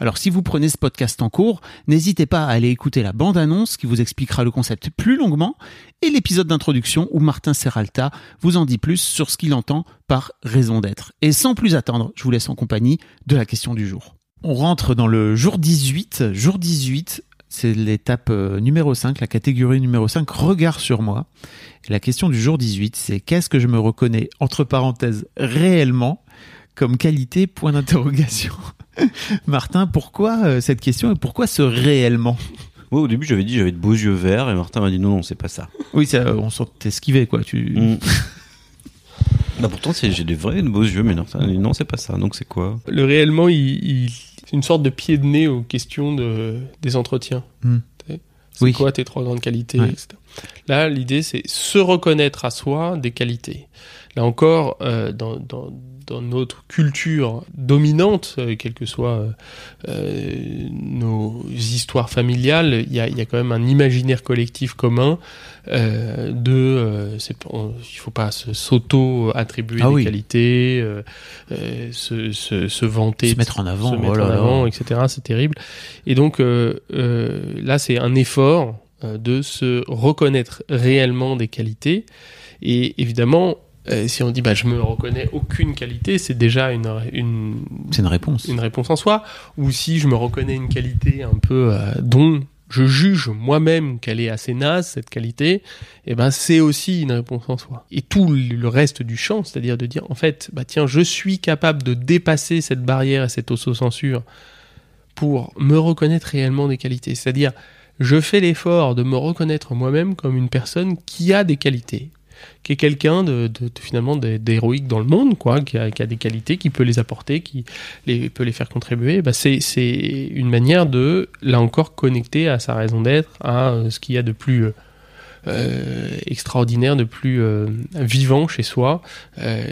Alors si vous prenez ce podcast en cours, n'hésitez pas à aller écouter la bande-annonce qui vous expliquera le concept plus longuement et l'épisode d'introduction où Martin Serralta vous en dit plus sur ce qu'il entend par raison d'être. Et sans plus attendre, je vous laisse en compagnie de la question du jour. On rentre dans le jour 18. Jour 18, c'est l'étape euh, numéro 5, la catégorie numéro 5, regard sur moi. La question du jour 18, c'est qu'est-ce que je me reconnais, entre parenthèses, réellement comme qualité, point d'interrogation. Martin, pourquoi euh, cette question et pourquoi ce réellement? Moi, au début, j'avais dit j'avais de beaux yeux verts et Martin m'a dit non, non, c'est pas ça. Oui, ça, on s'en esquivé quoi. Tu... Mm. bah, pourtant, j'ai des vrais de beaux yeux, mais non, non c'est pas ça. Donc, c'est quoi? Le réellement, il, il- c'est une sorte de pied de nez aux questions de, des entretiens. Sais, C'est Oui. quoi tes trois grandes qualités, Ouais. etc. Là, l'idée, c'est se reconnaître à soi des qualités. Là encore, euh, dans, dans, dans notre culture dominante, euh, quelles que soient euh, euh, nos histoires familiales, il y a, il y a quand même un imaginaire collectif commun de... on- il faut pas s'auto-attribuer Ah des oui. qualités, se, se, se vanter, Se mettre en avant, se mettre oh en avant, etc. C'est terrible. Et donc là, c'est un effort de se reconnaître réellement des qualités. Et évidemment, euh, si on dit bah je me reconnais aucune qualité, c'est déjà une, une, C'est une réponse. une réponse en soi. Ou si je me reconnais une qualité un peu euh, dont je juge moi-même qu'elle est assez naze, cette qualité, eh ben c'est aussi une réponse en soi. Et tout le reste du champ, c'est-à-dire de dire en fait, bah tiens, je suis capable de dépasser cette barrière et cette autocensure pour me reconnaître réellement des qualités. C'est-à-dire, je fais l'effort de me reconnaître moi-même comme une personne qui a des qualités, qui est quelqu'un de, finalement d'hé- d'héroïque dans le monde, quoi, qui a, des qualités, qui peut les apporter, qui peut les faire contribuer. Bah c'est une manière de, là encore, connecter à sa raison d'être, à euh, ce qu'il y a de plus euh, euh, extraordinaire, de plus vivant chez soi,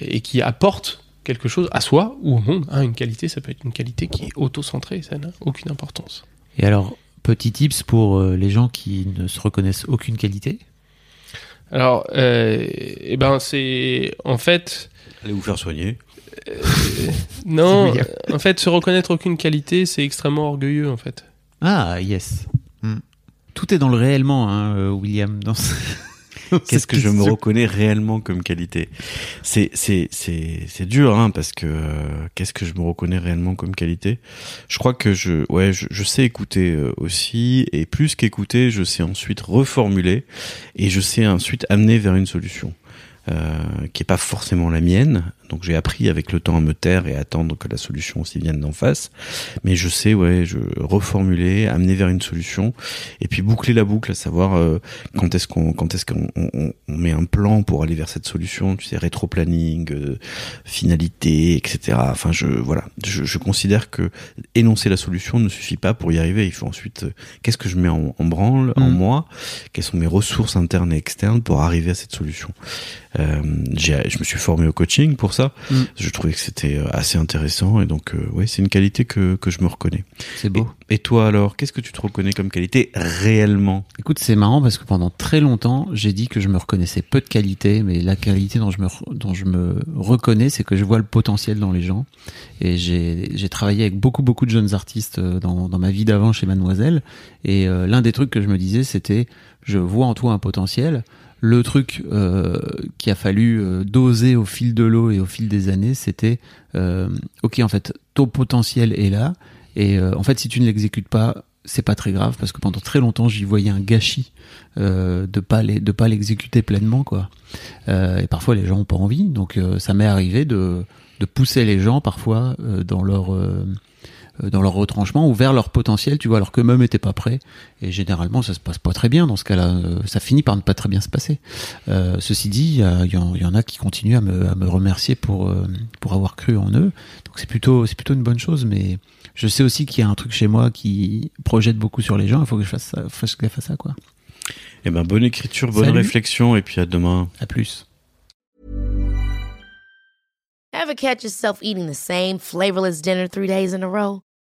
et qui apporte quelque chose à soi ou au monde. Hein, une qualité, ça peut être une qualité qui est auto-centrée, ça n'a aucune importance. Et alors, petit tips pour les gens qui ne se reconnaissent aucune qualité. Alors, euh, eh ben, c'est en fait, Allez vous faire soigner. non, William. euh, en fait, se reconnaître aucune qualité, c'est extrêmement orgueilleux, en fait. Ah, yes. Hmm. Tout est dans le réellement, hein, euh, William. Dans ce- Qu'est-ce que je me reconnais réellement comme qualité? C'est c'est c'est c'est dur hein parce que euh, qu'est-ce que je me reconnais réellement comme qualité? Je crois que je ouais je, je sais écouter euh, aussi et plus qu'écouter, je sais ensuite reformuler et je sais ensuite amener vers une solution. Euh, qui est pas forcément la mienne, donc j'ai appris avec le temps à me taire et à attendre que la solution aussi vienne d'en face. Mais je sais, ouais, je reformuler, amener vers une solution, et puis boucler la boucle, à savoir euh, quand est-ce qu'on quand est-ce qu'on on, on met un plan pour aller vers cette solution tu sais rétro-planning euh, finalité etc enfin je voilà. Je, je considère que énoncer la solution ne suffit pas pour y arriver. Il faut ensuite euh, qu'est-ce que je mets en, en branle en Mm. moi? Quelles sont mes ressources internes et externes pour arriver à cette solution? Je me suis formé au coaching pour ça Mm. je trouvais que c'était euh, assez intéressant et donc euh, ouais c'est une qualité que que je me reconnais C'est beau. et toi alors qu'est-ce que tu te reconnais comme qualité réellement? Écoute, c'est marrant parce que pendant très longtemps, j'ai dit que je me reconnaissais peu de qualité, mais la qualité dont je me, dont je me reconnais, c'est que je vois le potentiel dans les gens. Et j'ai travaillé avec beaucoup, beaucoup de jeunes artistes euh, dans, dans ma vie d'avant chez Mademoiselle. Et euh, l'un des trucs que je me disais, c'était, je vois en toi un potentiel. Le truc euh, qui a fallu euh, doser au fil de l'eau et au fil des années, c'était, euh, ok, en fait, ton potentiel est là. Et euh, en fait, si tu ne l'exécutes pas, c'est pas très grave parce que pendant très longtemps j'y voyais un gâchis euh, de pas les, de pas l'exécuter pleinement quoi. Euh, et parfois les gens ont pas envie, donc euh, ça m'est arrivé de pousser les gens parfois euh, dans leur dans leur retranchement ou vers leur potentiel, tu vois, alors qu'eux-mêmes étaient pas prêts. Et généralement, ça se passe pas très bien dans ce cas-là. Euh, Ça finit par ne pas très bien se passer. Euh, ceci dit, il y, y en- il y en a qui continuent à me, à me remercier pour euh, pour avoir cru en eux. Donc c'est plutôt c'est plutôt une bonne chose. Mais je sais aussi qu'il y a un truc chez moi qui projette beaucoup sur les gens. Il faut que je fasse ça, fasse gaffe à ça, quoi. Eh ben, bonne écriture, bonne Salut. réflexion, et puis à demain. À plus. Ever catch yourself eating the same flavorless dinner three days in a row?